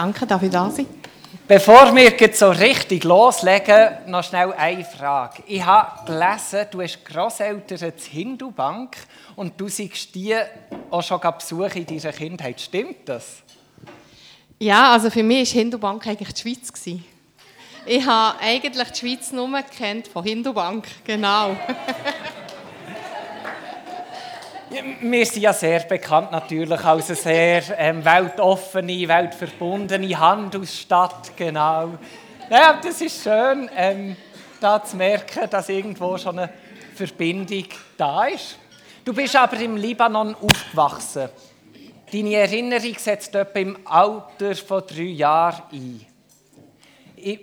Danke, darf ich da sein? Bevor wir jetzt so richtig loslegen, noch schnell eine Frage. Ich habe gelesen, du hast Grosseltern in Hindubank und du siehst die auch schon besuchen in deiner Kindheit. Stimmt das? Ja, also für mich war Hindubank eigentlich die Schweiz. Ich habe eigentlich die Schweiz nur kennt von Hindubank, genau. Wir sind ja sehr bekannt natürlich als eine sehr ähm, weltoffene, weltverbundene Handelsstadt, genau. Ja, das ist schön, ähm, da zu merken, dass irgendwo schon eine Verbindung da ist. Du bist aber im Libanon aufgewachsen. Deine Erinnerung setzt etwa im Alter von drei Jahren ein.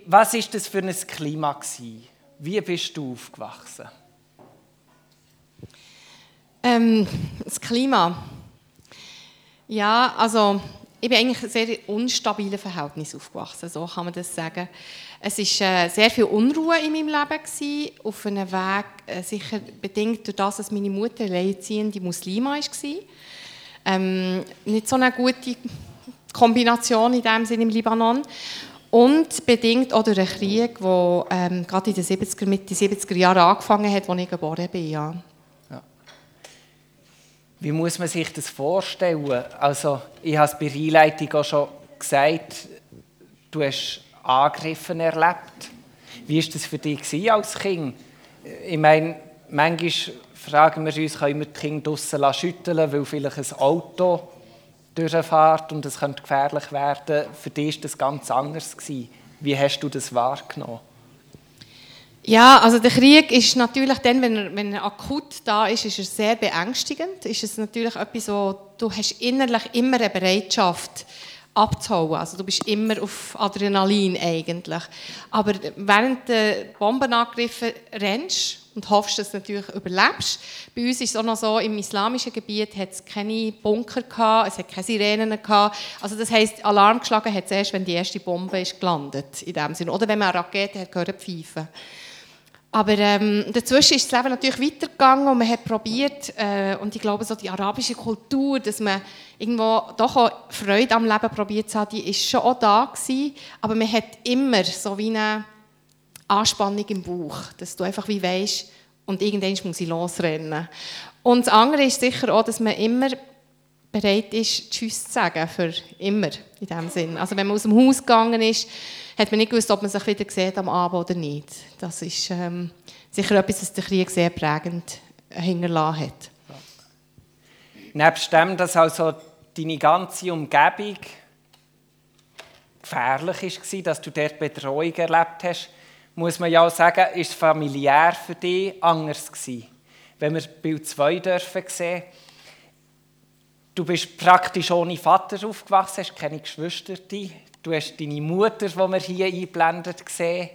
Was ist das für ein Klima? Wie bist du aufgewachsen? Ähm, das Klima. Ja, also ich bin eigentlich in sehr unstabilen Verhältnissen aufgewachsen, so kann man das sagen. Es war äh, sehr viel Unruhe in meinem Leben, gewesen, auf einem Weg, äh, sicher bedingt durch das, dass meine Mutter alleinziehende Muslima war. Ähm, nicht so eine gute Kombination in dem Sinne im Libanon. Und bedingt auch durch einen Krieg, der ähm, gerade in den 70er, Mitte 70er Jahren angefangen hat, als ich geboren bin. Ja. Wie muss man sich das vorstellen? Also, ich habe es bei der Einleitung auch schon gesagt, du hast Angriffen erlebt. Wie war das für dich als Kind? Ich meine, manchmal fragen wir uns, können wir die Kinder draussen schütteln, weil vielleicht ein Auto durchfährt und es könnte gefährlich werden. Für dich war das ganz anders. Wie hast du das wahrgenommen? Ja, also der Krieg ist natürlich dann, wenn er, wenn er akut da ist, ist er sehr beängstigend. Ist es natürlich etwas, wo du hast innerlich immer eine Bereitschaft abzuhauen. Also du bist immer auf Adrenalin eigentlich. Aber während der Bombenangriffe rennst und hoffst, dass du natürlich überlebst. Bei uns ist es auch noch so, im islamischen Gebiet hat es keine Bunker gehabt, es hat keine Sirenen gehabt. Also das heisst, Alarm geschlagen hat es erst, wenn die erste Bombe ist gelandet in dem Sinne. Oder wenn man eine Rakete hat gehört pfeifen. Aber ähm, dazwischen ist das Leben natürlich weitergegangen und man hat probiert, äh, und ich glaube, so die arabische Kultur, dass man irgendwo doch auch Freude am Leben probiert haben, die ist schon auch da gewesen, aber man hat immer so wie eine Anspannung im Bauch, dass du einfach wie weißt, und irgendwann muss ich losrennen. Und das andere ist sicher auch, dass man immer bereit ist, Tschüss zu sagen, für immer, in dem Sinn. Also wenn man aus dem Haus gegangen ist, hat man nicht gewusst, ob man sich wieder sieht am Abend oder nicht. Das ist ähm, sicher etwas, das der Krieg sehr prägend hinterlassen hat. Ja. Nebst dem, dass also deine ganze Umgebung gefährlich war, dass du dort Betreuung erlebt hast, muss man ja auch sagen, ist familiär für dich anders gewesen. Wenn wir Bild 2 dürfen sehen, du bist praktisch ohne Vater aufgewachsen, hast keine Geschwister, Du hast deine Mutter, die wir hier einblendet, gesehen.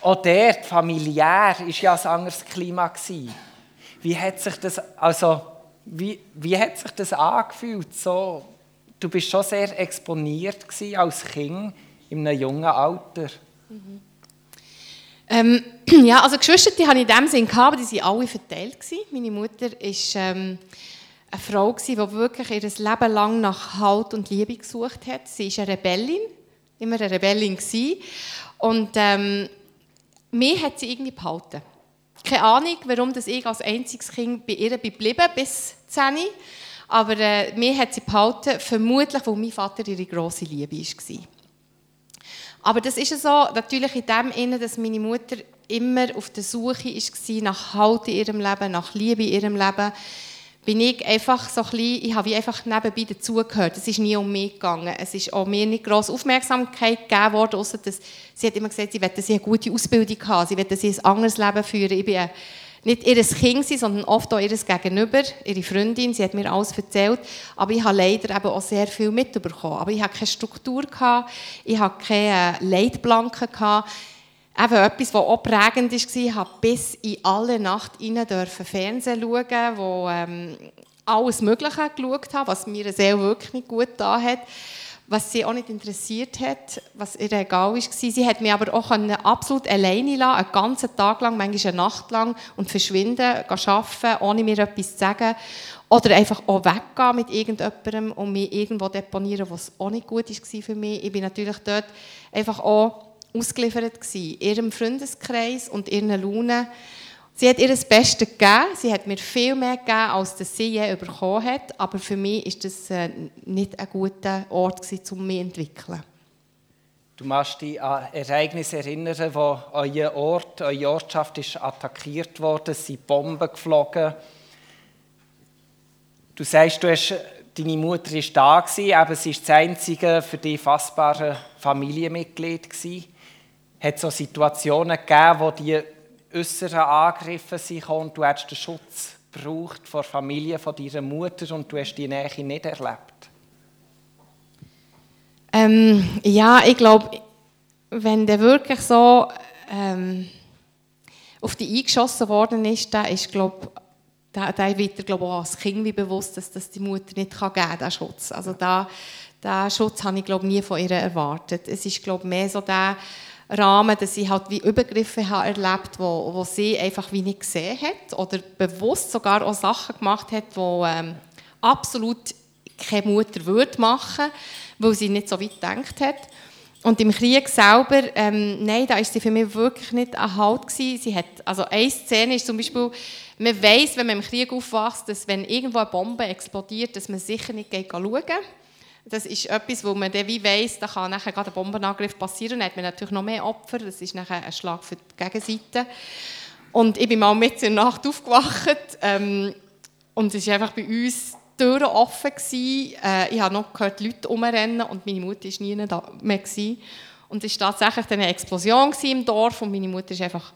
Auch dort, familiär, war ja ein anderes Klima. Wie hat sich das, also, wie, wie hat sich das angefühlt? So, du bist schon sehr exponiert als Kind in einem jungen Alter. Mhm. Ähm, ja, also Geschwister die hatte ich in dem Sinn, aber die waren alle verteilt. Meine Mutter ist... Ähm, eine Frau, die wirklich ihr Leben lang nach Halt und Liebe gesucht hat. Sie ist eine Rebellin, immer eine Rebellin. Und ähm, mich hat sie irgendwie behalten. Keine Ahnung, warum das ich als einziges Kind bei ihr geblieben bis 10. Aber äh, mich hat sie behalten, vermutlich, weil mein Vater ihre grosse Liebe war. Aber das ist so, natürlich in dem Sinne, dass meine Mutter immer auf der Suche war nach Halt in ihrem Leben, nach Liebe in ihrem Leben bin ich einfach so ein bisschen, ich habe wie einfach nebenbei dazugehört. Es ist nie um mich gegangen. Es ist auch mir nicht grosse Aufmerksamkeit gegeben worden, außer dass sie hat immer gesagt, sie wollte eine gute Ausbildung haben, sie wollte ein anderes Leben führen. Ich bin nicht ihr Kind, sondern oft auch ihr Gegenüber, ihre Freundin. Sie hat mir alles erzählt, aber ich habe leider eben auch sehr viel mitbekommen. Aber ich hatte keine Struktur, ich hatte keine Leitplanken. Eben etwas, was auch prägend war, ich durfte bis in alle Nacht rein Fernsehen schauen, wo ähm, alles Mögliche geschaut habe, was mir sehr wirklich nicht gut da hat. was sie auch nicht interessiert hat, was ihr egal war. Sie hat mich aber auch absolut alleine lassen, einen ganzen Tag lang, manchmal eine Nacht lang, und verschwinden, arbeiten, ohne mir etwas zu sagen. Oder einfach auch weggehen mit irgendjemandem und mich irgendwo deponieren, was auch nicht gut war für mich. Ich bin natürlich dort einfach auch ausgeliefert gewesen, ihrem Freundeskreis und ihren Launen. Sie hat ihr das Beste gegeben. Sie hat mir viel mehr gegeben, als das sie je bekommen hat. Aber für mich war das äh, nicht ein guter Ort, um mich zu entwickeln. Du machst dich an Ereignisse erinnern, wo euer Ort, eure Ortschaft ist attackiert wurde, es sind Bomben geflogen. Du sagst, du hast, deine Mutter war da, aber sie war das einzige für dich fassbare Familienmitglied. Gewesen. Hat es so Situationen gegeben, wo die äußeren Angriffe sind und du hast den Schutz gebraucht vor der Familie von deiner Mutter und du hast die Nähe nicht erlebt? Ähm, ja, ich glaube, wenn der wirklich so ähm, auf die eingeschossen worden ist, dann ist, glaube da, da wird er, glaube auch als Kind wie bewusst, dass das die Mutter nicht kann geben kann, diesen Schutz. Also da, diesen Schutz habe ich, glaube nie von ihr erwartet. Es ist, glaube mehr so der Rahmen, dass sie halt wie Übergriffe habe erlebt, wo, wo sie einfach wie nicht gesehen hat oder bewusst sogar auch Sachen gemacht hat, wo ähm, absolut keine Mutter würde machen, weil sie nicht so weit gedacht hat. Und im Krieg selber, ähm, nein, da ist sie für mich wirklich nicht ein Halt gewesen. Sie hat, also eine Szene ist zum Beispiel, man weiß, wenn man im Krieg aufwächst, dass wenn irgendwo eine Bombe explodiert, dass man sicher nicht geht schauen geht das ist etwas, wo man dann wie weiss, da kann nachher gerade ein Bombenangriff passieren, dann hat man natürlich noch mehr Opfer, das ist nachher ein Schlag für die Gegenseite. Und ich bin mal mit in der Nacht aufgewacht ähm, und es war einfach bei uns die Türen offen. Äh, ich habe noch gehört, Leute rumrennen und meine Mutter war nie mehr. Gewesen. Und es war tatsächlich eine Explosion im Dorf und meine Mutter ist einfach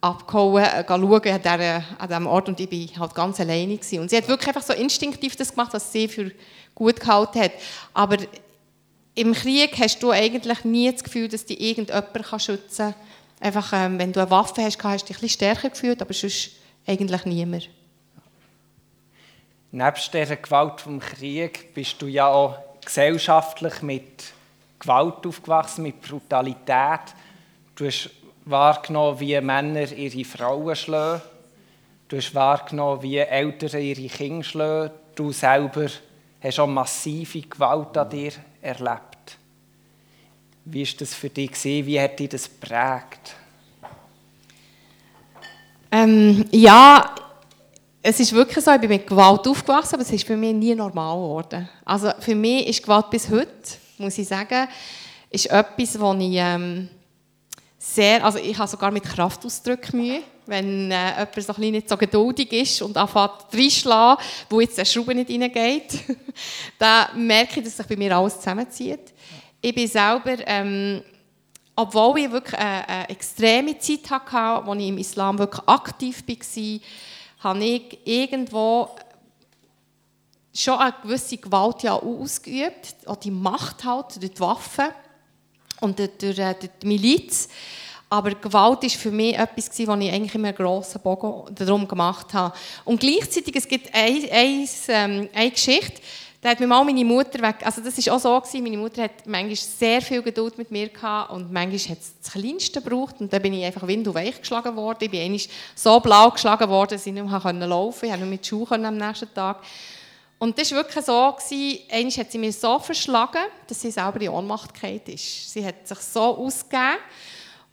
abgehauen, äh, schauen an, an diesem Ort und ich war halt ganz alleine. Gewesen. Und sie hat wirklich einfach so instinktiv das gemacht, was sie für gut gehalten hat. Aber im Krieg hast du eigentlich nie das Gefühl, dass dich irgendjemand schützen kann. Einfach, ähm, wenn du eine Waffe hast, hast du dich ein bisschen stärker gefühlt, aber sonst eigentlich niemand. Nebst dieser Gewalt vom Krieg bist du ja auch gesellschaftlich mit Gewalt aufgewachsen, mit Brutalität. Du hast wahrgenommen, wie Männer ihre Frauen schlagen. Du hast wahrgenommen, wie Eltern ihre Kinder schlagen. Du selber hast auch massive Gewalt an dir erlebt. Wie war das für dich? Wie hat dich das geprägt? Ähm, ja, es ist wirklich so, ich bin mit Gewalt aufgewachsen, aber es ist für mich nie normal geworden. Also für mich ist Gewalt bis heute, muss ich sagen, ist etwas, wo ich ähm, sehr, also ich habe sogar mit Kraftausdrücken Mühe wenn äh, jemand so nicht so geduldig ist und anfängt reinschlagen, wo jetzt der Schraube nicht reingeht, dann merke ich, dass sich bei mir alles zusammenzieht. Ich bin selber, ähm, obwohl ich wirklich eine, eine extreme Zeit hatte, als ich im Islam wirklich aktiv war, habe ich irgendwo schon eine gewisse Gewalt ja ausgeübt, auch die Macht halt durch die Waffen und durch, durch die Miliz. Aber Gewalt ist für mich etwas, was ich eigentlich immer einen grossen Bogen darum gemacht habe. Und gleichzeitig, es gibt eine, eine, ähm, eine Geschichte, da hat mir mal meine Mutter weg, also das ist auch so meine Mutter hat manchmal sehr viel Geduld mit mir gehabt und manchmal hat es das Kleinste gebraucht und dann bin ich einfach wind und weich geschlagen worden. Ich bin so blau geschlagen worden, dass ich nicht mehr laufen konnte. Ich konnte nur mit Schuhen am nächsten Tag. Und das war wirklich so, gewesen, einmal hat sie mir so verschlagen, dass sie selber in Ohnmacht gefallen ist. Sie hat sich so ausgegeben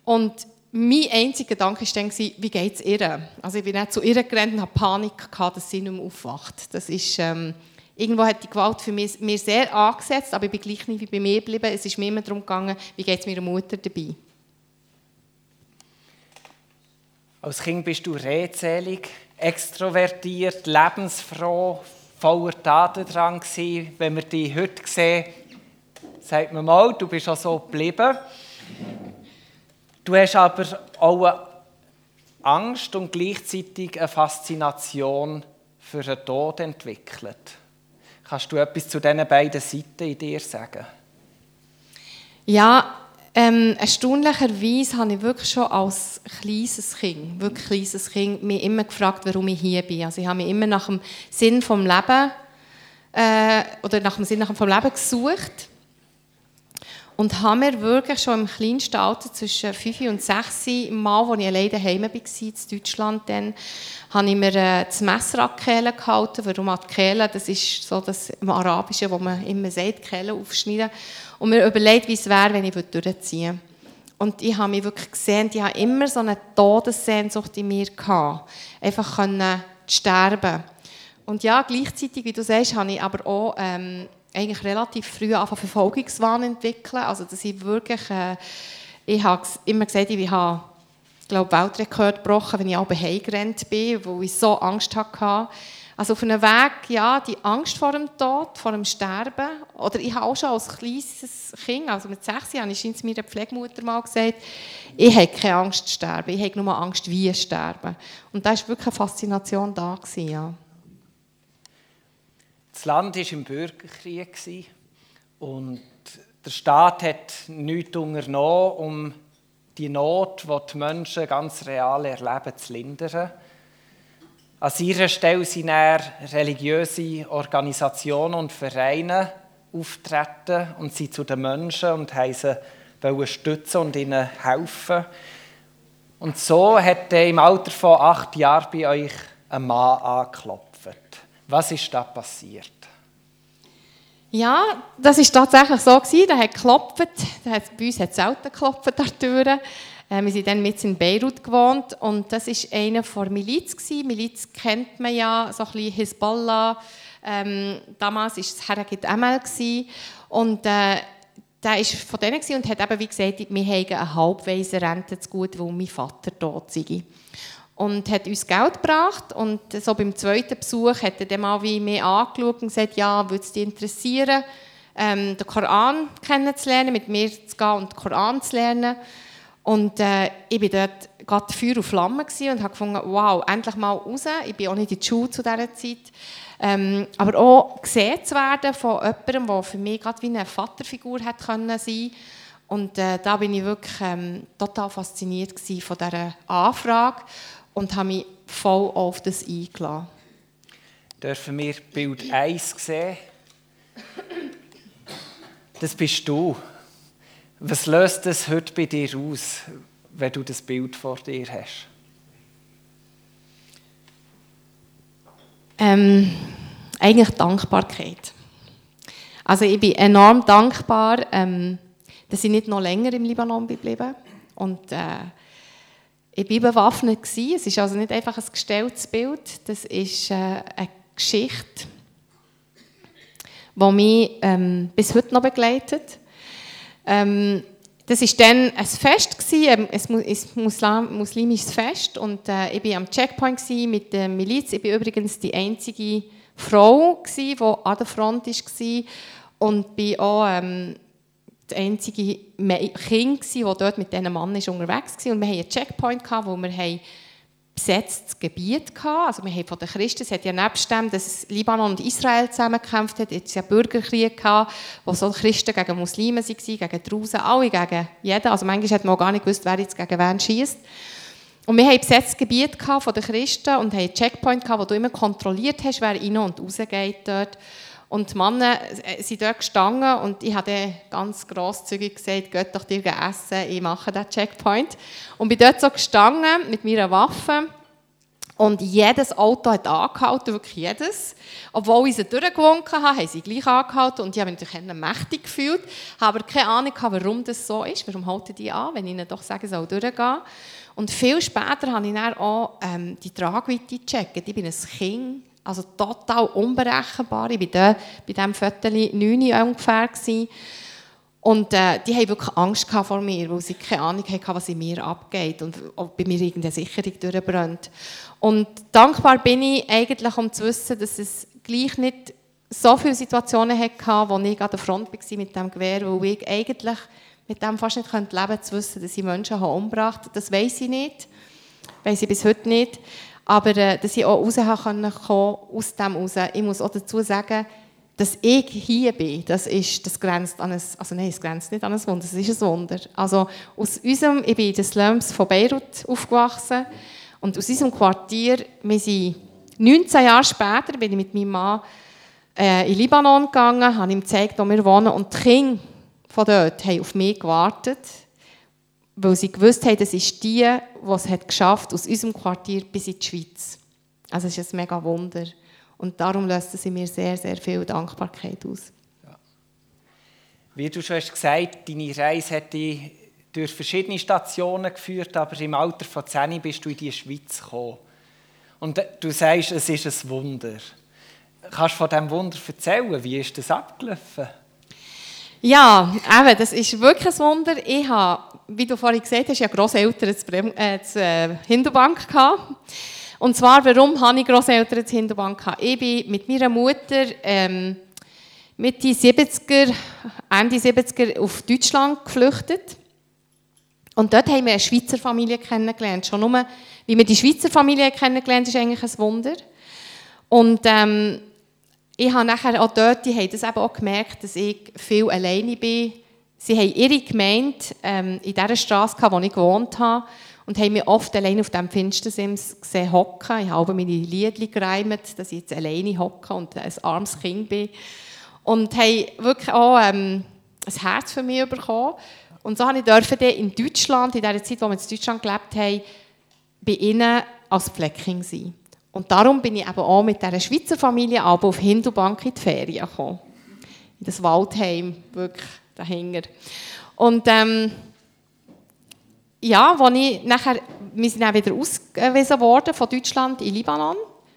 und mein einziger Gedanke war dann, wie geht es ihr? Also ich bin nicht zu ihr gerannt und hatte Panik, gehabt, dass sie nicht mehr aufwacht. Das ist, ähm, irgendwo hat die Gewalt für mich mir sehr angesetzt, aber ich bin gleich nicht wie bei mir geblieben. Es ist mir immer darum gegangen, wie geht es meiner Mutter dabei. Als Kind bist du redselig, extrovertiert, lebensfroh, voller Tatendrang gewesen. Wenn wir dich heute sehen, sagt man mal, du bist auch so geblieben. Du hast aber auch eine Angst und gleichzeitig eine Faszination für den Tod entwickelt. Kannst du etwas zu diesen beiden Seiten in dir sagen? Ja, ähm, erstaunlicherweise habe ich wirklich schon als kleines Kind, wirklich kleines Kind, mich immer gefragt, warum ich hier bin. Also ich habe mich immer nach dem Sinn vom Leben äh, oder nach dem Sinn vom Leben gesucht Und habe mir wirklich schon im kleinsten Alter, zwischen 5 und 6, mal, als ich alleine daheim war, in Deutschland, dann, habe ich mir äh, das Messer an die Kehle gehalten. Warum an die Kehle? Das ist so das im Arabischen, wo man immer sagt, Kehle aufschneiden. Und mir überlegt, wie es wäre, wenn ich durchziehen würde. Und ich habe mich wirklich gesehen, ich habe immer so eine Todessehnsucht in mir gehabt. Einfach können sterben. Und ja, gleichzeitig, wie du sagst, habe ich aber auch ähm, eigentlich relativ früh angefangen Verfolgungswahn entwickeln. Also, dass ich wirklich, äh, ich habe immer gesagt, ich habe, glaube, Weltrekord gebrochen, wenn ich auch heimgerannt bin, wo ich so Angst hatte. Also auf einem Weg, ja, die Angst vor dem Tod, vor dem Sterben. Oder ich habe auch schon als kleines Kind, also mit sechs Jahren, ist es meiner Pflegemutter mal gesagt, ich habe keine Angst zu sterben, ich habe nur Angst, wie sterben. Und da war wirklich eine Faszination da. Gewesen, ja. Das Land war im Bürgerkrieg und der Staat hat nichts unternommen, um die Not, die die Menschen ganz real erleben, zu lindern. An ihrer Stelle sind religiöse Organisationen und Vereine auftreten und sie zu den Menschen und haben sie stützen und ihnen helfen. Und so hat er im Alter von acht Jahren bei euch ein Mann angeklopft. Was ist da passiert? Ja, das ist tatsächlich so gewesen. Der hat geklopft. bei uns hat es selten geklopft an der Tür. Äh, wir sind dann mit in Beirut gewohnt und das ist einer von Miliz gewesen. Miliz kennt man ja, so ein bisschen Hisbollah. Ähm, damals war es Haragit ML und äh, der war von denen und hat eben, wie gesagt, wir haben eine halbweise Rente zu gut, weil mein Vater tot sei. Und hat uns Geld gebracht und so beim zweiten Besuch hat er dann mal wie mich angeschaut und gesagt, ja, würde es dich interessieren, ähm, den Koran kennenzulernen, mit mir zu gehen und den Koran zu lernen. Und äh, ich war dort gerade Feuer und Flamme und habe gefunden, wow, endlich mal raus. Ich bin auch nicht in die Schule zu dieser Zeit. Ähm, aber auch gesehen zu werden von jemandem, der für mich gerade wie eine Vaterfigur hätte können sein Und äh, da bin ich wirklich ähm, total fasziniert von dieser Anfrage und habe mich voll auf das eingeladen. Dürfen wir Bild 1 sehen? Das bist du. Was löst das heute bei dir aus, wenn du das Bild vor dir hast? Ähm, eigentlich Dankbarkeit. Also ich bin enorm dankbar, ähm, dass ich nicht noch länger im Libanon geblieben und äh, ich war bewaffnet. Es ist also nicht einfach ein gestelltes Bild, das ist äh, eine Geschichte, die mich ähm, bis heute noch begleitet. Ähm, das war dann ein Fest, gewesen, ein Muslim, muslimisches Fest. Und äh, ich war am Checkpoint mit der Miliz. Ich war übrigens die einzige Frau, gewesen, die an der Front war. Und bin auch ähm, das einzige Kind, das dort mit diesen Mann unterwegs war. Und wir hatten einen Checkpoint, wo wir besetztes Gebiet hatten. Also wir haben von den Christen, es hat ja nebst dem, dass Libanon und Israel zusammengekämpft haben, jetzt ja Bürgerkrieg gehabt, wo so Christen gegen Muslime waren, gegen Drusen, alle gegen jeden. Also manchmal hat man auch gar nicht gewusst, wer jetzt gegen wen schießt. Und wir haben besetztes Gebiet von den Christen und haben einen Checkpoint gehabt, wo du immer kontrolliert hast, wer rein und rausgeht dort. Und die Männer äh, sind dort gestanden und ich habe ganz grosszügig gesagt, geht doch dir essen, ich mache den Checkpoint. Und bin dort so gestanden mit meiner Waffe und jedes Auto hat angehalten, wirklich jedes. Obwohl ich sie durchgewunken habe, haben sie gleich angehalten und ich habe mich natürlich mächtig gefühlt, habe aber keine Ahnung warum das so ist, warum halten die an, wenn ich ihnen doch sage, soll durchgehen. Und viel später habe ich dann auch ähm, die Tragweite gecheckt. Ich bin ein Kind, also total unberechenbar. Ich war bei diesem Viertel neun ungefähr. Gewesen. Und äh, die haben wirklich Angst vor mir, weil sie keine Ahnung hatten, was in mir abgeht und ob bei mir irgendeine Sicherung durchbrennt. Und dankbar bin ich eigentlich, um zu wissen, dass es gleich nicht so viele Situationen hatte, wo ich an der Front war mit dem Gewehr, weil ich eigentlich mit dem fast nicht leben könnte, zu wissen, dass ich Menschen umgebracht habe. Das weiß ich nicht. Weiß ich bis heute nicht. Aber äh, dass ich auch raus können kommen, aus dem raus. Ich muss auch dazu sagen, dass ich hier bin, das, ist, das grenzt an ein, also nein, es grenzt nicht an ein Wunder, es ist ein Wunder. Also aus unserem, ich bin in den Slums von Beirut aufgewachsen und aus unserem Quartier, wir sind 19 Jahre später, bin ich mit meinem Mann äh, in Libanon gegangen, habe ihm gezeigt, wo wir wohnen und die Kinder von dort haben auf mich gewartet, weil sie gewusst haben, das ist die, die es hat geschafft aus unserem Quartier bis in die Schweiz. Also es ist ein mega Wunder. Und darum löst sie mir sehr, sehr viel Dankbarkeit aus. Ja. Wie du schon hast gesagt, deine Reise hat dich durch verschiedene Stationen geführt, aber im Alter von 10 bist du in die Schweiz gekommen. Und du sagst, es ist ein Wunder. Kannst du von diesem Wunder erzählen? Wie ist das abgelaufen? Ja, eben, das ist wirklich ein Wunder. Ich habe, wie du vorhin gesagt hast, ja Grosseltern in äh, äh, Hinterbank gehabt. Und zwar, warum habe ich Grosseltern in Hinterbank gehabt? Ich bin mit meiner Mutter ähm, Mitte 70er, Ende 70er auf Deutschland geflüchtet. Und dort haben wir eine Schweizer Familie kennengelernt. Schon nur, wie wir die Schweizer Familie kennengelernt ist eigentlich ein Wunder. Und ähm, ich habe nachher auch dort, die haben das eben auch gemerkt, dass ich viel alleine bin. Sie haben ihre Gemeinde ähm, in dieser Straße, wo ich gewohnt habe, und haben mich oft alleine auf dem Finstersims gesehen hocken. Ich habe meine Lieder gereimt, dass ich jetzt alleine hocke und ein armes Kind bin. Und haben wirklich auch ähm, ein Herz für mich bekommen. Und so durfte ich in Deutschland, in der Zeit, wo wir in Deutschland gelebt haben, bei ihnen als Flecking sein. Und darum bin ich eben auch mit dieser Schweizer Familie auf Hindubank in die Ferien gekommen. In das Waldheim, wirklich dahinter. Und ähm, ja, als ich nachher, wir sind dann wieder ausgewiesen worden von Deutschland in Libanon.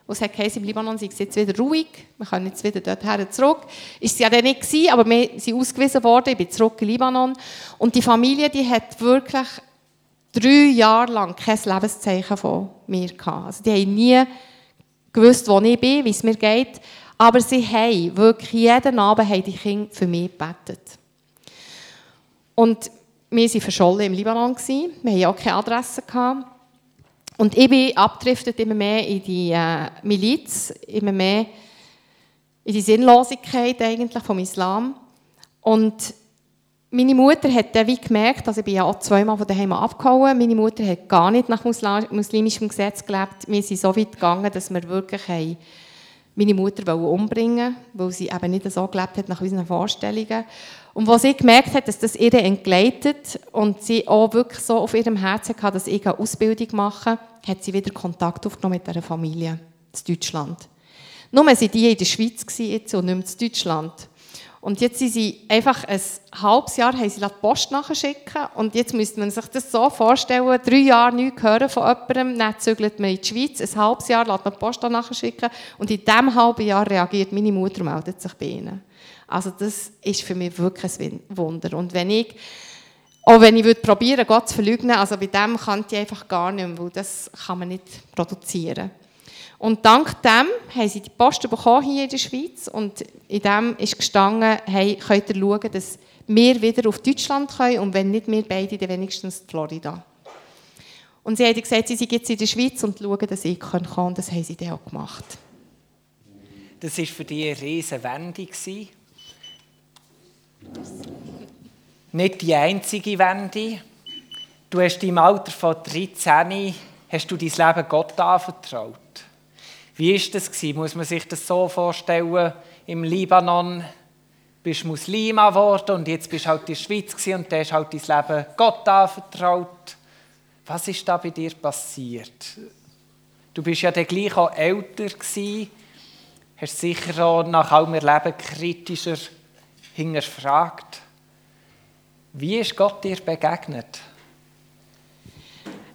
Es hat im Libanon sei es jetzt wieder ruhig, wir können jetzt wieder dorthin zurück. Ist es ja dann nicht gewesen, aber wir sind ausgewiesen worden, ich bin zurück in Libanon. Und die Familie, die hat wirklich drei Jahre lang kein Lebenszeichen von mir gehabt. Also die haben nie gewusst, wo ich bin, wie es mir geht. Aber sie haben wirklich jeden Abend haben die Kinder für mich gebetet. Und wir waren verschollen im Libanon. Wir hatten auch keine Adresse. Und ich bin abgedriftet immer mehr in die äh, Miliz, immer mehr in die Sinnlosigkeit eigentlich vom Islam. Und meine Mutter hat dann wie gemerkt, also ich bin ja auch zweimal von daheim abgehauen, meine Mutter hat gar nicht nach muslimischem Gesetz gelebt. Wir sind so weit gegangen, dass wir wirklich meine Mutter umbringen weil sie eben nicht so gelebt hat nach unseren Vorstellungen. Und als sie gemerkt hat, dass das ihr entgleitet und sie auch wirklich so auf ihrem Herzen hatte, dass ich eine Ausbildung mache, hat sie wieder Kontakt aufgenommen mit dieser Familie in Deutschland. Nur waren die in der Schweiz jetzt und nicht mehr in Deutschland. Und jetzt sind sie einfach ein halbes Jahr haben sie die Post nachschicken und jetzt müsste man sich das so vorstellen, drei Jahre nichts hören von jemandem, dann zügelt man in die Schweiz, ein halbes Jahr lässt man die Post nachschicken und in diesem halben Jahr reagiert meine Mutter und meldet sich bei ihnen. Also das ist für mich wirklich ein Wunder. Und wenn ich, auch wenn ich würde Gott zu verleugnen, also bei dem kann ich einfach gar nicht mehr, weil das kann man nicht produzieren. Und dank dem haben sie die Post bekommen hier in der Schweiz und in dem ist gestanden, hey, könnt ihr schauen, dass wir wieder auf Deutschland können und wenn nicht wir beide, dann wenigstens Florida. Und sie haben gesagt, sie sind jetzt in der Schweiz und schauen, dass ich kommen kann und das haben sie dann auch gemacht. Das war für dich eine riesige Wende. Nicht die einzige Wende. Du hast im Alter von 13 hast du dein Leben Gott anvertraut. Wie ist das gewesen? Muss man sich das so vorstellen? Im Libanon bist du Muslima geworden und jetzt bist du halt in der Schweiz und da hast halt dein Leben Gott anvertraut. Was ist da bei dir passiert? Du bist ja dann gleich auch älter gewesen, hast sicher auch nach allem Erleben kritischer hinterfragt. Wie ist Gott dir begegnet?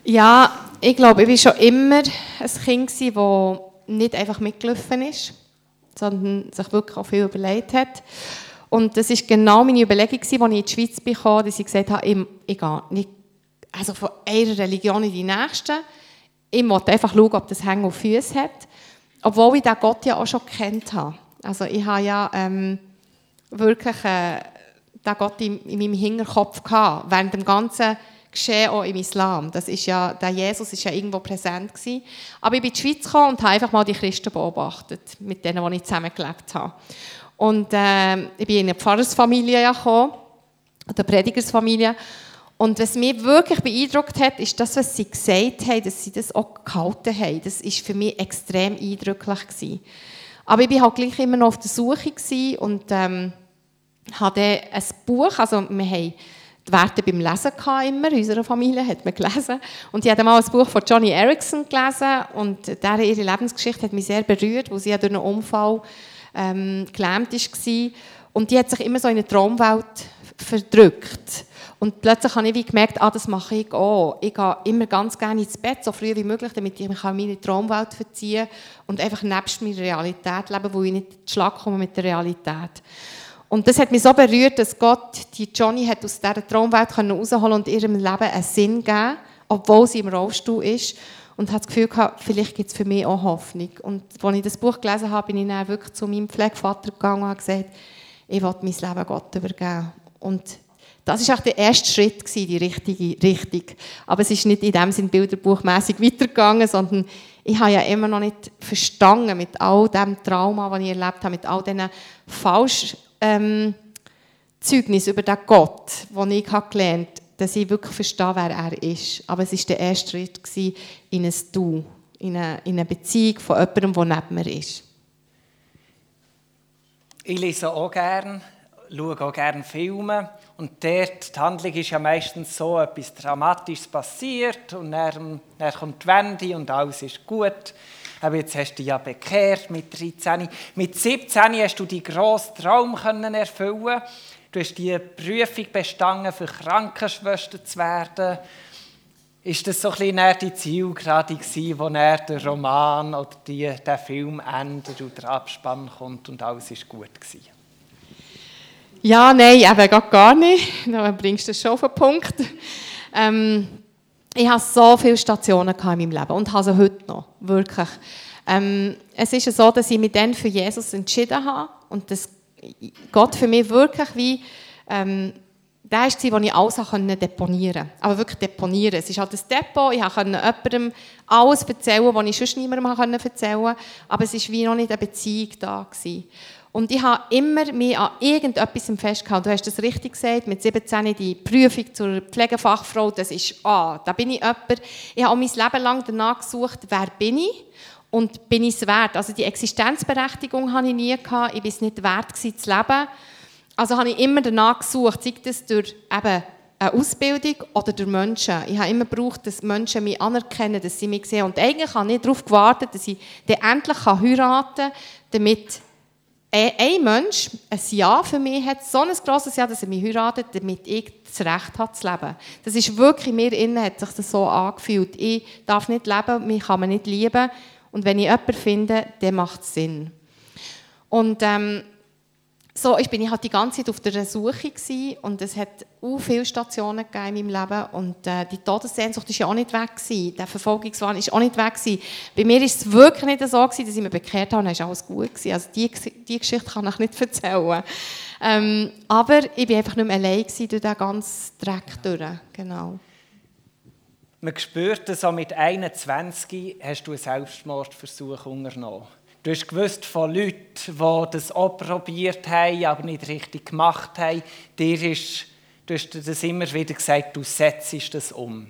Ja, ich glaube, ich war schon immer ein Kind, das nicht einfach mitgelaufen ist, sondern sich wirklich auch viel überlegt hat. Und das ist genau meine Überlegung, als ich in die Schweiz kam, dass ich gesagt habe, ich, ich gehe nicht also von einer Religion in die nächste. Ich wollte einfach schauen, ob das Hängen auf Füße hat. Obwohl ich den Gott ja auch schon kennt habe. Also ich habe ja ähm, wirklich äh, den Gott in, in meinem Hinterkopf gehabt, während dem ganzen geschehen auch im Islam. Das ist ja, der Jesus ist ja irgendwo präsent gewesen. Aber ich bin in die Schweiz gekommen und habe einfach mal die Christen beobachtet, mit denen, die ich zusammengelebt habe. Und äh, ich bin in eine Pfarrersfamilie gekommen, eine Predigersfamilie. Und was mich wirklich beeindruckt hat, ist das, was sie gesagt haben, dass sie das auch gehalten haben. Das ist für mich extrem eindrücklich gewesen. Aber ich war halt gleich immer noch auf der Suche und ähm, habe ein Buch, also wir haben die Werte beim Lesen immer, in unserer Familie hat man gelesen. Und ich habe mal ein Buch von Johnny Erickson gelesen und deren ihre Lebensgeschichte hat mich sehr berührt, wo sie ja durch einen Unfall ähm, gelähmt war. Und die hat sich immer so in eine Traumwelt verdrückt. Und plötzlich habe ich wie gemerkt, ah, das mache ich auch. Ich gehe immer ganz gerne ins Bett, so früh wie möglich, damit ich mich an meine Traumwelt verziehen kann und einfach nebst meiner Realität leben, wo ich nicht in Schlag komme mit der Realität. Und das hat mich so berührt, dass Gott die Johnny hat aus dieser Traumwelt herausholen und ihrem Leben einen Sinn geben, obwohl sie im Rollstuhl ist. Und hat das Gefühl gehabt, vielleicht gibt es für mich auch Hoffnung. Und als ich das Buch gelesen habe, bin ich dann wirklich zu meinem Pflegevater gegangen und habe gesagt, ich will mein Leben Gott übergeben. Und das war auch der erste Schritt, die richtige Richtung. Aber es ist nicht in dem Sinne bilderbuchmässig weitergegangen, sondern ich habe ja immer noch nicht verstanden mit all dem Trauma, das ich erlebt habe, mit all diesen falschen ähm, Zeugnissen über den Gott, den ich gelernt habe, dass ich wirklich verstehe, wer er ist. Aber es war der erste Schritt in ein Du, in eine, in eine Beziehung von jemandem, der neben mir ist. Ich lese auch gerne, schaue auch gerne Filme. Und dort, die Handlung ist ja meistens so, etwas Dramatisches passiert und dann, dann kommt die Wende und alles ist gut. Aber jetzt hast du dich ja bekehrt mit 13. Mit 17 hast du die grossen Traum erfüllen. Du hast die Prüfung bestanden, für Krankenschwester zu werden. Ist das so ein bisschen die Zielgerade wo der Roman oder die, der Film endet und der Abspann kommt und alles ist gut gewesen? Ja, nein, eben gar nicht. Da bringst du das schon auf den Punkt. Ähm, ich hatte so viele Stationen in meinem Leben und habe sie heute noch, wirklich. Ähm, es ist so, dass ich mich dann für Jesus entschieden habe und dass Gott für mich wirklich wie ähm, der war, wo ich alles deponieren konnte. Aber wirklich deponieren. Es ist halt ein Depot, ich konnte jemandem alles erzählen, was ich sonst niemandem erzählen konnte, aber es war wie noch nicht eine Beziehung da. Gewesen. Und ich habe immer mich an irgendetwas festgehalten. Du hast das richtig gesagt, mit 17 die Prüfung zur Pflegefachfrau, das ist, ah, da bin ich jemand. Ich habe mein Leben lang danach gesucht, wer bin ich und bin ich es wert. Also die Existenzberechtigung hatte ich nie gehabt, ich war es nicht wert gewesen, zu leben. Also habe ich immer danach gesucht, sei das durch eben eine Ausbildung oder durch Menschen. Ich habe immer gebraucht, dass Menschen mich anerkennen, dass sie mich sehen. Und eigentlich habe ich darauf gewartet, dass ich dann endlich heiraten kann, damit ein Mensch ein Ja für mich hat, so ein grosses Ja, dass er mich heiratet, damit ich das Recht habe zu leben. Das ist wirklich, mir innen hat sich das so angefühlt. Ich darf nicht leben, mich kann man nicht lieben. Und wenn ich jemanden finde, der macht Sinn. Und ähm, so ich bin halt die ganze Zeit auf der Suche gewesen, und es hat auch viele Stationen in meinem Leben und äh, die Todessehnsucht ist ja auch nicht weg gewesen. der Verfolgungswahn ist auch nicht weg gewesen. Bei mir ist es wirklich nicht so gewesen, dass ich mich bekehrt habe und dann ist alles gut gewesen. Also die, die Geschichte kann ich nicht erzählen. Ähm, aber ich war einfach nicht mehr allein gewesen durch diesen ganzen Dreck durch. Genau. Man spürt, so mit 21 hast du einen Selbstmordversuch unternommen. Du hast gewusst von Leuten, die das auch probiert haben, aber nicht richtig gemacht haben. Dir ist, du hast das immer wieder gesagt, du setzt das um.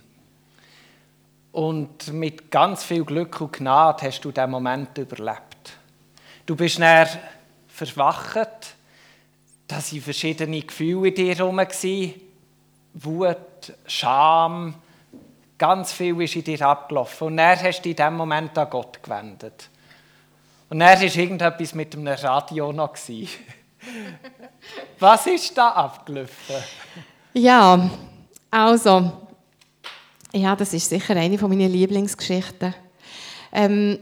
Und mit ganz viel Glück und Gnade hast du diesen Moment überlebt. Du bist dann verwacht, da waren verschiedene Gefühle in dir herum. Wut, Scham, ganz viel ist in dir abgelaufen. Und dann hast du in diesem Moment an Gott gewendet. Und dann war irgendetwas mit einem Radio noch. Was ist da abgelaufen? Ja, also, ja, das ist sicher eine meiner Lieblingsgeschichten. Ähm,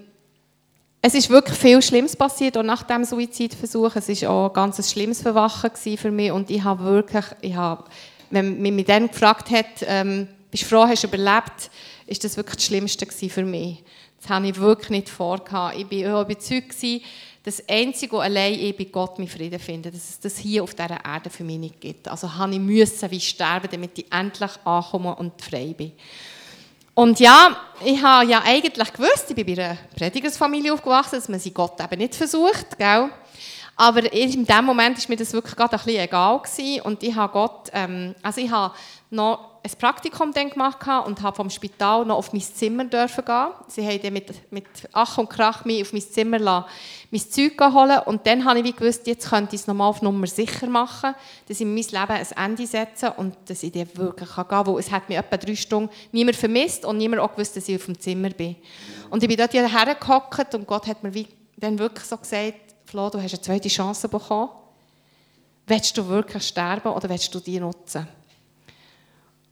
es ist wirklich viel Schlimmes passiert und nach dem Suizidversuch. Es war auch ein ganz schlimmes Verwachen für mich und ich habe wirklich, ich habe, wenn man mich dann gefragt hat, ähm, bist du froh, hast du überlebt, ist das wirklich das Schlimmste für mich. Das habe ich wirklich nicht vor. Ich war überzeugt, dass einzige allein ich bei Gott meinen Frieden finde, dass es das hier auf dieser Erde für mich nicht gibt. Also habe ich sterben, damit ich endlich ankomme und frei bin. Und ja, ich habe ja eigentlich gewusst, ich bin bei einer Predigersfamilie aufgewachsen, dass man sie Gott eben nicht versucht, gell? Aber in dem Moment war mir das wirklich gerade ein bisschen egal gewesen. und ich habe Gott, ähm, also ich habe noch ein Praktikum dann gemacht und habe vom Spital noch auf mein Zimmer dürfen gehen. Sie haben dann mit, mit Ach und Krach mich auf mein Zimmer lassen, mein Zeug holen und dann habe ich wie gewusst, jetzt könnte ich es nochmal auf Nummer sicher machen, dass ich in mein Leben ein Ende setze und dass ich dann wirklich gehen kann, weil es hat mich etwa drei Stunden niemand vermisst und niemand auch gewusst, dass ich auf dem Zimmer bin. Und ich bin dort hergehockt und Gott hat mir wie dann wirklich so gesagt, Flo, du hast eine zweite Chance bekommen. Willst du wirklich sterben oder willst du die nutzen?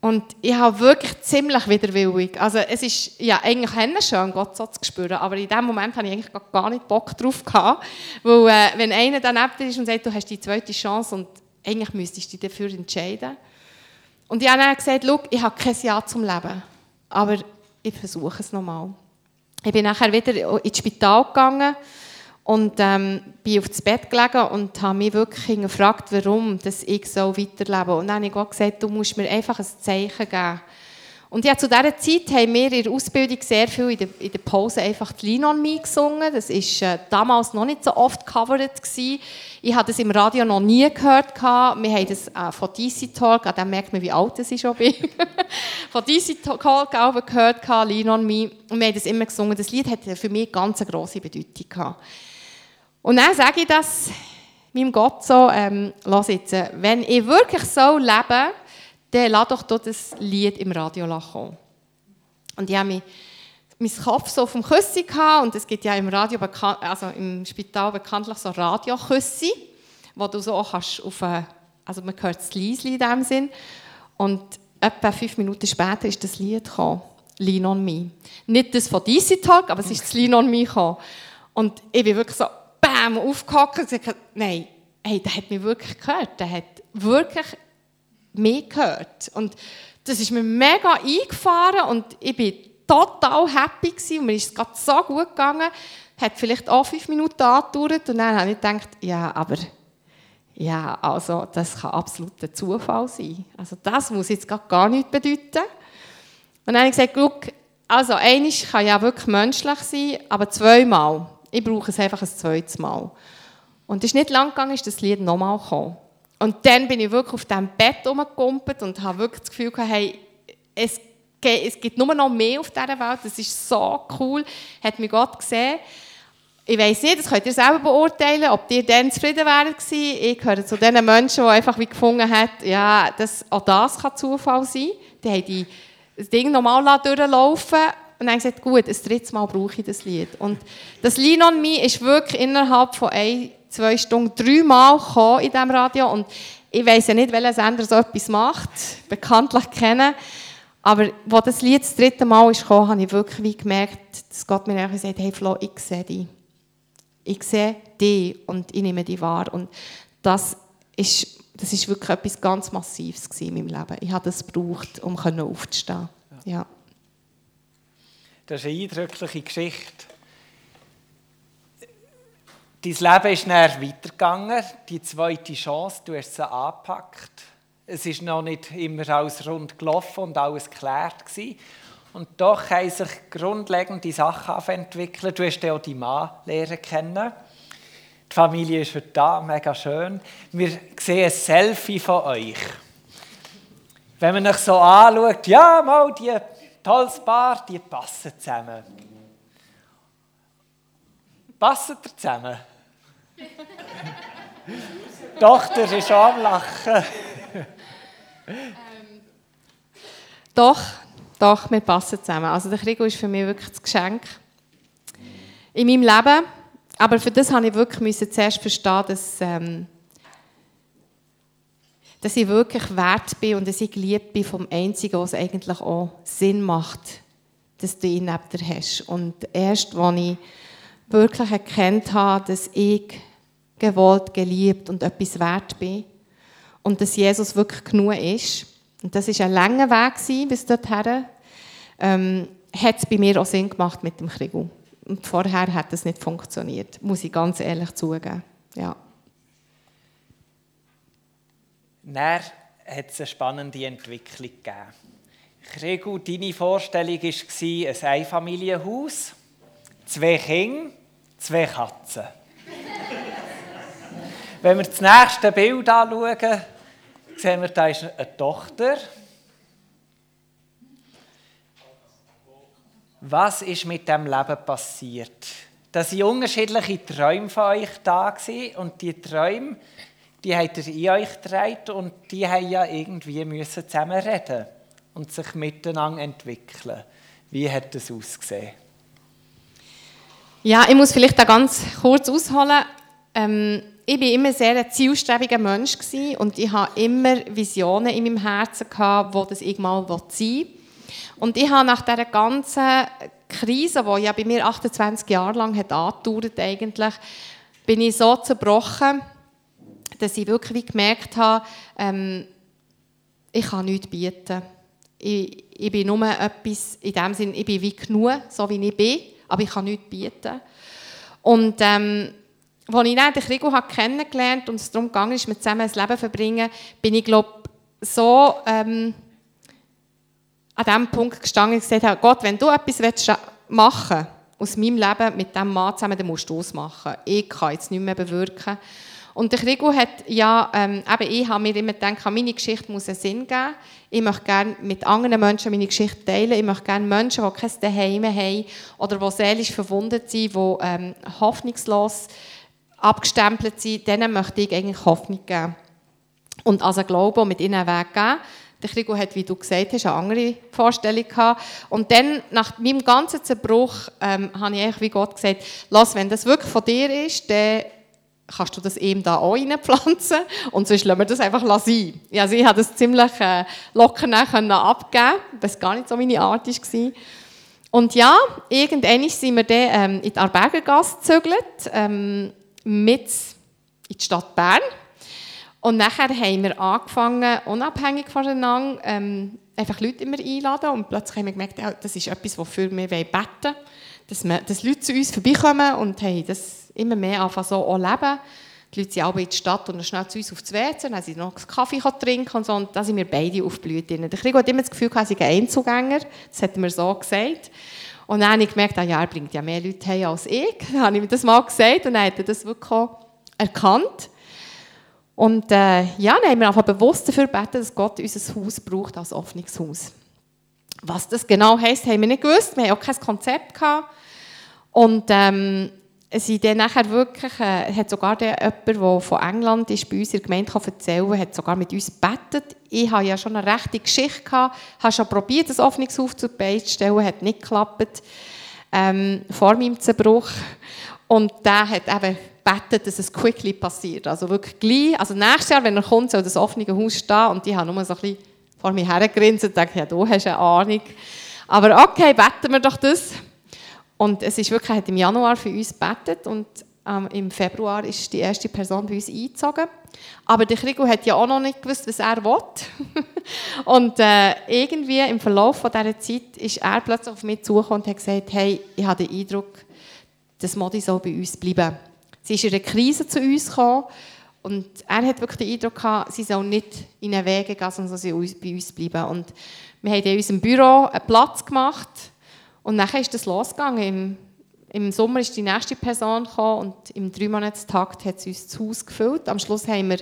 Und ich habe wirklich ziemlich widerwillig, also es ist ja eigentlich schön, Gott so zu spüren, aber in dem Moment habe ich eigentlich gar nicht Bock drauf gehabt, weil äh, wenn einer dann neben dir ist und sagt, du hast die zweite Chance und eigentlich müsstest du dich dafür entscheiden. Und ich habe dann gesagt, schau, ich habe kein Ja zum Leben, aber ich versuche es nochmal. Ich bin nachher wieder ins Spital gegangen und ähm, bin auf das Bett gelegen und habe mich wirklich gefragt, warum dass ich so weiterlebe. Und dann habe ich auch gesagt, du musst mir einfach ein Zeichen geben. Und ja, zu dieser Zeit haben wir in der Ausbildung sehr viel in der, in der Pause einfach die Lean on Me gesungen. Das war äh, damals noch nicht so oft covered. Gewesen. Ich habe das im Radio noch nie gehört. Gehabt. Wir haben das äh, von DC Talk, an dem merkt man, wie alt ich schon bin, von DC Talk auch gehört, gehabt, Lean on Me. Und wir haben das immer gesungen. Das Lied hatte für mich eine ganz grosse Bedeutung. Gehabt. Und dann sage ich das meinem Gott so, ähm, lass jetzt, wenn ich wirklich so lebe, dann lass doch das Lied im Radio kommen. Und ich habe mich meinen Kopf so auf dem Küssi gehabt, und es gibt ja im Radio, also im Spital bekanntlich so Radioküsse, wo du so kannst auf eine, also man hört das Liesli in dem Sinn, und etwa fünf Minuten später ist das Lied gekommen, Lean on Me. Nicht das von DC Talk, aber es ist das Lean on Me gekommen. Und ich bin wirklich so, bam, aufgehockt und gesagt, nein, hey, der hat mich wirklich gehört. Der hat wirklich mich gehört. Und das ist mir mega eingefahren und ich bin total happy gewesen und mir ist es gerade so gut gegangen. Hat vielleicht auch fünf Minuten angedauert und dann habe ich gedacht, ja, aber ja, also das kann absolut ein Zufall sein. Also das muss jetzt gar nicht bedeuten. Und dann habe ich gesagt, guck, also einiges kann ja wirklich menschlich sein, aber zweimal ich brauche es einfach ein zweites Mal. Und es ist nicht lang gegangen, ist das Lied nochmal gekommen. Und dann bin ich wirklich auf diesem Bett rumgekumpelt und habe wirklich das Gefühl gehabt, hey, es, es gibt nur noch mehr auf dieser Welt, das ist so cool, hat mir Gott gesehen. Ich weiß nicht, das könnt ihr selber beurteilen, ob ihr dann zufrieden wären gewesen. Ich gehöre zu den Menschen, die einfach wie gefunden haben, ja, das, auch das kann Zufall sein. Die haben die, das Ding normal durchlaufen und dann gesagt, gut, ein drittes Mal brauche ich das Lied. Und das Lean on Me ist wirklich innerhalb von ein, zwei Stunden dreimal gekommen in diesem Radio. Und ich weiß ja nicht, welcher Sender so etwas macht, bekanntlich kennen. Aber als das Lied das dritte Mal ist gekommen, habe ich wirklich gemerkt, dass Gott mir gesagt hat, hey Flo, ich sehe dich. Ich sehe dich und ich nehme dich wahr. Und das ist, das ist wirklich etwas ganz Massives in meinem Leben. Ich habe das gebraucht, um aufzustehen. Ja. Das ist eine eindrückliche Geschichte. Dein Leben ist dann weitergegangen, die zweite Chance, du hast sie angepackt. Es ist noch nicht immer alles rund gelaufen und alles geklärt gewesen. Und doch haben sich grundlegende Sachen entwickelt. Du hast ja auch die Mann lernen kennen. Die Familie ist heute da, mega schön. Wir sehen ein Selfie von euch. Wenn man euch so anschaut, ja, mal die tolles Paar, die passen zusammen. Passen ihr zusammen? die Tochter ist am Lachen. Ähm, doch, doch, wir passen zusammen. Also der Krieg ist für mich wirklich das Geschenk in meinem Leben. Aber für das habe ich wirklich zuerst verstehen, dass ähm, dass ich wirklich wert bin und dass ich geliebt bin vom Einzigen, was eigentlich auch Sinn macht, dass du ihn neben dir hast. Und erst, als ich wirklich erkannt habe, dass ich gewollt, geliebt und etwas wert bin und dass Jesus wirklich genug ist, und das war ein langer Weg bis dorthin, ähm, hat es bei mir auch Sinn gemacht mit dem Krieg. Und vorher hat es nicht funktioniert, muss ich ganz ehrlich zugeben. Ja. Dann hat es eine spannende Entwicklung gegeben. Gregor, deine Vorstellung war ein Einfamilienhaus, zwei Kinder, zwei Katzen. Wenn wir das nächste Bild anschauen, sehen wir, da ist eine Tochter. Was ist mit dem Leben passiert? Da waren unterschiedliche Träume von euch da und die Träume die habt ihr in euch getragen und die haben ja irgendwie müssen zusammen reden und sich miteinander entwickeln. Wie hat das ausgesehen? Ja, ich muss vielleicht da ganz kurz ausholen. Ähm, ich war immer sehr ein zielstrebiger Mensch und ich hatte immer Visionen in meinem Herzen, gehabt, wo das irgendwann sein will. Und ich habe nach dieser ganzen Krise, die ja bei mir 28 Jahre lang hat eigentlich, bin ich so zerbrochen, dass ich wirklich gemerkt habe, ähm, ich kann nichts bieten. Ich, ich bin nur etwas, in dem Sinne, ich bin wie genug, so wie ich bin, aber ich kann nichts bieten. Und ähm, als ich dann den Krigo kennengelernt und es darum ging, ist, zusammen ein Leben zu verbringen, bin ich, glaube so ähm, an diesem Punkt gestanden und gesagt habe, Gott, wenn du etwas machen willst, aus meinem Leben mit diesem Mann zusammen, dann musst du es machen. Ich kann jetzt nicht mehr bewirken. Und der Krigo hat ja, ähm, eben ich habe mir immer gedacht, meine Geschichte muss einen Sinn geben. Ich möchte gerne mit anderen Menschen meine Geschichte teilen. Ich möchte gerne Menschen, die kein Daheim haben oder die seelisch verwundet sind, die ähm, hoffnungslos abgestempelt sind, denen möchte ich eigentlich Hoffnung geben. Und als ein Glaube mit ihnen einen Weg geben. Der Krigo hat, wie du gesagt hast, eine andere Vorstellung gehabt. Und dann, nach meinem ganzen Zerbruch, ähm, habe ich eigentlich wie Gott gesagt, lass, wenn das wirklich von dir ist, dann kannst du das eben da auch reinpflanzen und sonst lassen wir das einfach sein. Also ich habe das ziemlich äh, locker abgeben was gar nicht so meine Art war. Und ja, irgendwann sind wir dann ähm, in die Arbergergasse gezögert, ähm, mit in die Stadt Bern. Und nachher haben wir angefangen, unabhängig voneinander, ähm, einfach Leute immer einladen und plötzlich haben wir gemerkt, das ist etwas, wofür wir beten wollen, dass, wir, dass Leute zu uns vorbeikommen und hey, das immer mehr anfangen so auch leben. Die Leute sind alle in die Stadt und schnell zu uns auf das WC, dann sie noch einen Kaffee trinken und so. Und da sind wir beide aufgeblüht. Der Krieg immer das Gefühl, er sei ein Einzugänger. Das hat mir so gesagt. Und dann habe ich gemerkt, ah, ja, er bringt ja mehr Leute her als ich. Dann habe ich mir das mal gesagt und dann hat er das wirklich erkannt. Und äh, ja, dann haben wir einfach bewusst dafür gebeten, dass Gott unser Haus braucht als offenes. Was das genau heisst, haben wir nicht gewusst. Wir hatten auch kein Konzept. Gehabt. Und ähm, sie dann nachher wirklich, äh, hat sogar der, jemand, der von England ist, bei uns in der Gemeinde kann erzählen hat sogar mit uns gebetet. Ich hatte ja schon eine rechte Geschichte, gehabt, habe schon probiert, das Hoffnungshaus zu stellen, hat nicht geklappt, ähm, vor meinem Zerbruch. Und der hat eben gebetet, dass es quickly passiert. Also wirklich gleich, also nächstes Jahr, wenn er kommt, soll das offene stehen und die haben nur so ein bisschen vor mir hergegrinst und gedacht, ja, du hast eine Ahnung. Aber okay, beten wir doch das. Und es ist wirklich, hat im Januar für uns gebetet und ähm, im Februar ist die erste Person bei uns eingezogen. Aber der Krigo hat ja auch noch nicht gewusst, was er will. und äh, irgendwie im Verlauf von dieser Zeit ist er plötzlich auf mich zugekommen und hat gesagt, hey, ich habe den Eindruck, das Modi soll bei uns bleiben. Sie ist in einer Krise zu uns gekommen und er hat wirklich den Eindruck gehabt, sie soll nicht in einen Weg gehen, sondern sie soll bei uns bleiben. Und wir haben in unserem Büro einen Platz gemacht und dann ist das losgegangen. Im, Im, Sommer ist die nächste Person gekommen und im Dreimonatstakt hat sie uns das Haus gefüllt. Am Schluss haben wir,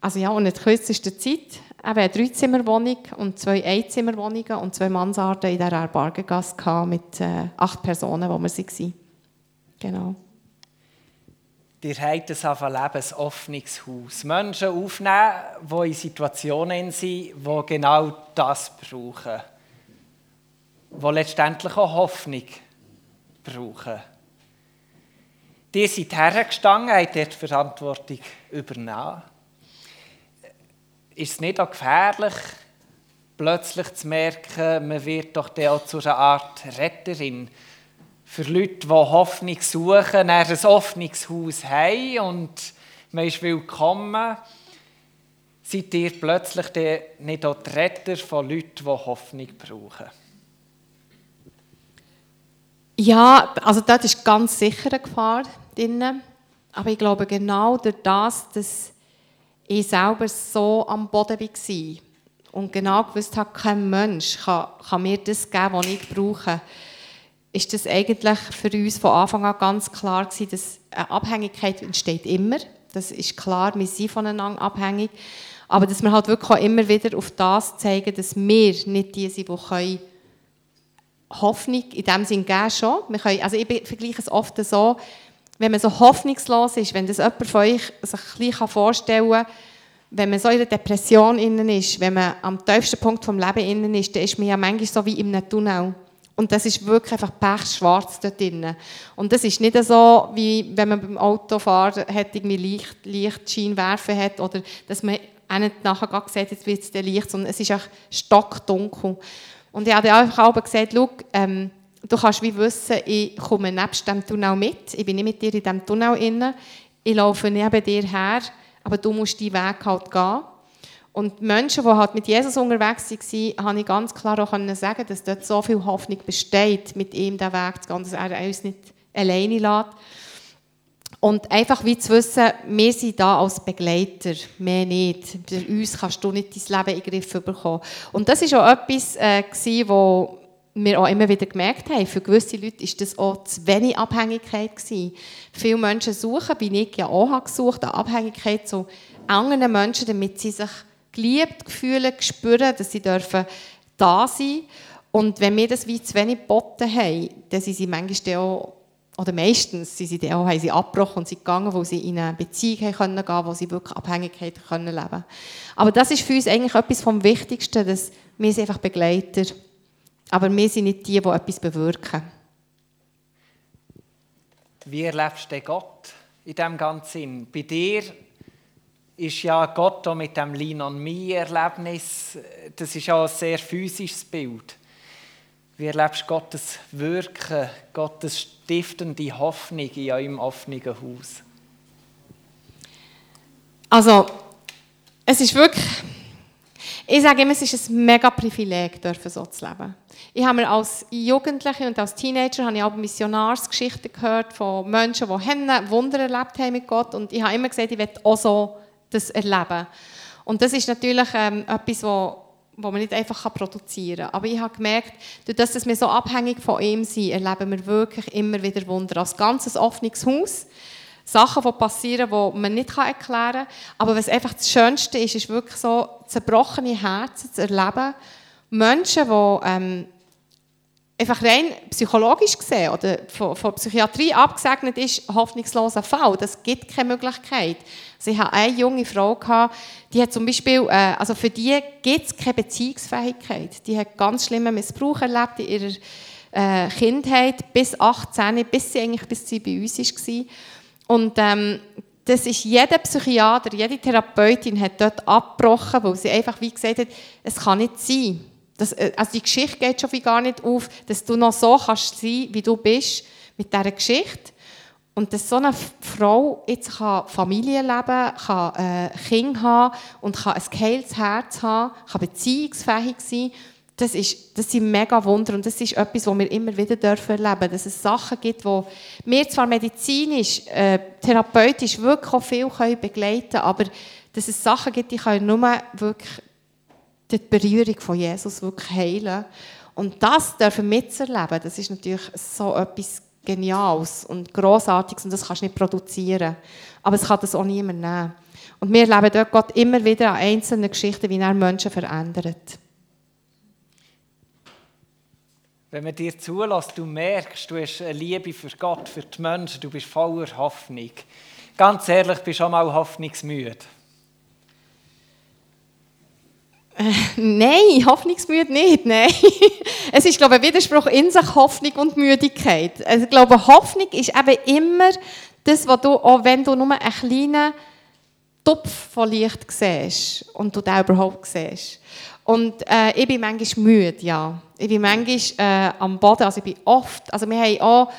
also ja, und in der kürzesten Zeit, eben eine Dreizimmerwohnung und zwei Einzimmerwohnungen und zwei Mansarden in dieser Bargengasse mit äh, acht Personen, wo wir waren. Genau. Ihr habt ein Leben, offenes Haus. Menschen aufnehmen, die in Situationen sind, die genau das brauchen die letztendlich auch Hoffnung brauchen. Die sind hergestanden, haben dort die Verantwortung übernommen. Ist es nicht auch gefährlich, plötzlich zu merken, man wird doch auch zu einer Art Retterin für Leute, die Hoffnung suchen, ein offenes Haus haben und man ist willkommen, seid ihr plötzlich nicht auch die Retter von Leuten, die Hoffnung brauchen? Ja, also dort ist ganz sicher eine Gefahr drin. Aber ich glaube genau durch das, dass ich selber so am Boden war und genau gewusst habe, kein Mensch kann, kann mir das geben, was ich brauche, ist das eigentlich für uns von Anfang an ganz klar gewesen, dass eine Abhängigkeit entsteht immer. Das ist klar, wir sind voneinander abhängig. Aber dass wir halt wirklich auch immer wieder auf das zeigen, dass wir nicht die sind, die können Hoffnung in dem Sinn geben schon. Wir können, also ich vergleiche es oft so, wenn man so hoffnungslos ist, wenn das jemand von euch sich ein vorstellen kann, wenn man so in einer Depression innen ist, wenn man am tiefsten Punkt vom Leben innen ist, dann ist man ja manchmal so wie einem Tunnel. Und das ist wirklich einfach pechschwarz dort drinnen. Und das ist nicht so, wie wenn man beim Autofahren hat, irgendwie Licht, Lichtscheinwerfer hat oder dass man auch nachher sieht, jetzt wird es Licht, sondern es ist einfach stockdunkel. Und ich habe einfach auch gesagt, schau, ähm, du kannst wie wissen, ich komme nebst dem Tunnel mit, ich bin nicht mit dir in diesem Tunnel inne, ich laufe neben dir her, aber du musst deinen Weg halt gehen. Und Menschen, die halt mit Jesus unterwegs waren, habe ich ganz klar auch sagen, dass dort so viel Hoffnung besteht, mit ihm den Weg zu gehen, dass er uns nicht alleine lässt. Und einfach wie zu wissen, wir sind da als Begleiter, mehr nicht. Bei uns kannst du nicht dein Leben in den Griff bekommen. Und das war auch etwas, äh, wo wir auch immer wieder gemerkt haben, für gewisse Leute ist das auch zu wenig Abhängigkeit gewesen. Viele Menschen suchen, wie ich ja auch habe gesucht, eine Abhängigkeit zu anderen Menschen, damit sie sich geliebt fühlen, spüren, dass sie dürfen da sein Und wenn wir das wie zu wenig geboten haben, dann sind sie manchmal auch, oder meistens sind sie auch, haben sie abgebrochen und sind gegangen, wo sie in eine Beziehung gehen können, wo sie wirklich Abhängigkeit können leben Aber das ist für uns eigentlich etwas vom Wichtigsten, dass wir sind einfach Begleiter. Aber wir sind nicht die, die etwas bewirken. Wie erlebst du Gott in diesem ganzen Sinn? Bei dir ist ja Gott mit dem Lean on Me Erlebnis, das ist ja ein sehr physisches Bild. Wie erlebst du Gottes Wirken, Gottes stiftende Hoffnung in eurem offenen Haus? Also, es ist wirklich, ich sage immer, es ist ein mega Privileg, so zu leben. Ich habe mir als Jugendliche und als Teenager habe ich auch Missionarsgeschichten gehört von Menschen, die Wunder erlebt haben mit Gott und ich habe immer gesagt, ich möchte auch so das erleben. Und das ist natürlich ähm, etwas, wo, wo man nicht einfach produzieren kann. Aber ich habe gemerkt, durch dass wir so abhängig von ihm sind, erleben wir wirklich immer wieder Wunder. Als ganzes offenes Haus. Sachen, die passieren, die man nicht erklären kann. Aber was einfach das Schönste ist, ist wirklich so zerbrochene Herzen zu erleben. Menschen, die ähm, einfach rein psychologisch gesehen oder von, von Psychiatrie abgesegnet ist, hoffnungsloser Fall. Das gibt keine Möglichkeit. Also ich hatte eine junge Frau, die hat zum Beispiel, äh, also für die gibt es keine Beziehungsfähigkeit. Die hat ganz schlimmen Missbrauch erlebt in ihrer äh, Kindheit bis 18, bis sie eigentlich bis sie bei uns war. Und ähm, das ist jeder Psychiater, jede Therapeutin hat dort abgebrochen, weil sie einfach wie gesagt hat, es kann nicht sein. Das, äh, also die Geschichte geht schon wie gar nicht auf, dass du noch so kannst sein, wie du bist, mit dieser Geschichte. Und dass so eine Frau jetzt kann Familie leben kann, äh, Kinder haben und kann ein geheiltes Herz haben, kann beziehungsfähig sein, das, ist, das sind mega Wunder und das ist etwas, was wir immer wieder dürfen erleben dass es Sachen gibt, wo wir zwar medizinisch, äh, therapeutisch wirklich auch viel können begleiten können, aber dass es Sachen gibt, die können nur wirklich die Berührung von Jesus wirklich heilen. Und das dürfen mitzuerleben, das ist natürlich so etwas Geniales und Grossartiges und das kannst du nicht produzieren. Aber es kann das auch niemand nehmen. Und wir erleben dort Gott immer wieder an einzelnen Geschichten, wie er Menschen verändert. Wenn man dir zulässt, du merkst, du hast eine Liebe für Gott, für die Menschen, du bist voller Hoffnung. Ganz ehrlich, bist du auch mal hoffnungsmüde. Äh, nein, hoffnungsmüde nicht, nein. es ist, glaube ich, ein Widerspruch in sich, Hoffnung und Müdigkeit. Also, ich glaube, Hoffnung ist eben immer das, was du, auch wenn du nur einen kleinen Topf von Licht siehst und du den überhaupt siehst. Und äh, ich bin manchmal müde, ja. Ich bin manchmal äh, am Boden, also ich bin oft, also wir haben auch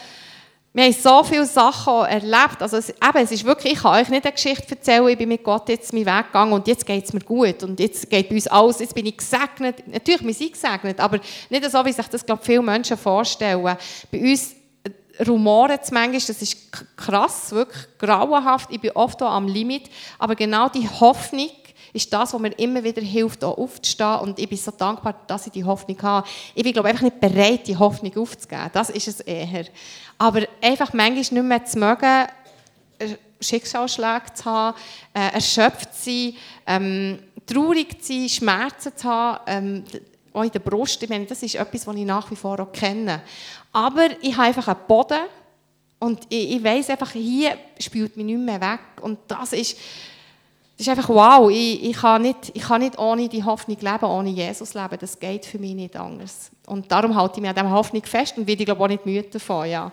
wir haben so viele Sachen erlebt. Also es, eben, es ist wirklich, ich kann euch nicht eine Geschichte erzählen, ich bin mit Gott jetzt meinen Weg gegangen und jetzt geht es mir gut und jetzt geht bei uns alles, jetzt bin ich gesegnet. Natürlich, wir sind gesegnet, aber nicht so, wie sich das, glaube viele Menschen vorstellen. Bei uns äh, rumoren es manchmal, das ist krass, wirklich grauenhaft. Ich bin oft auch am Limit, aber genau die Hoffnung, ist das, was mir immer wieder hilft, auch aufzustehen. Und ich bin so dankbar, dass ich die Hoffnung habe. Ich bin, glaube einfach nicht bereit, die Hoffnung aufzugeben. Das ist es eher. Aber einfach manchmal nicht mehr zu mögen, Schicksalsschläge zu haben, äh, erschöpft zu sein, ähm, traurig zu sein, Schmerzen zu haben, ähm, auch in der Brust. Ich meine, das ist etwas, was ich nach wie vor auch kenne. Aber ich habe einfach einen Boden und ich, ich weiß einfach, hier spielt mich nicht mehr weg. Und das ist, das ist einfach wow. Ich, ich, kann nicht, ich kann nicht ohne die Hoffnung leben, ohne Jesus leben. Das geht für mich nicht anders. Und darum halte ich mich an dieser Hoffnung fest und werde, ich glaube auch nicht müde davon. Ja.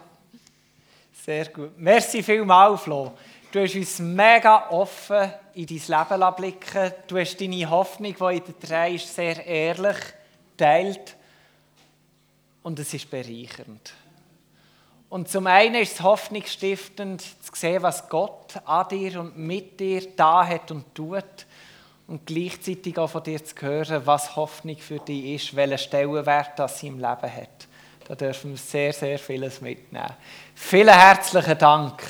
Sehr gut. Merci vielmals, Flo. Du hast uns mega offen in dein Leben blicken Du hast deine Hoffnung, die in dir drei ist, sehr ehrlich teilt. Und es ist bereichernd. Und zum einen ist es hoffnungsstiftend zu sehen, was Gott an dir und mit dir da hat und tut. Und gleichzeitig auch von dir zu hören, was Hoffnung für dich ist, welchen Stellenwert das sie im Leben hat. Da dürfen wir sehr, sehr vieles mitnehmen. Vielen herzlichen Dank.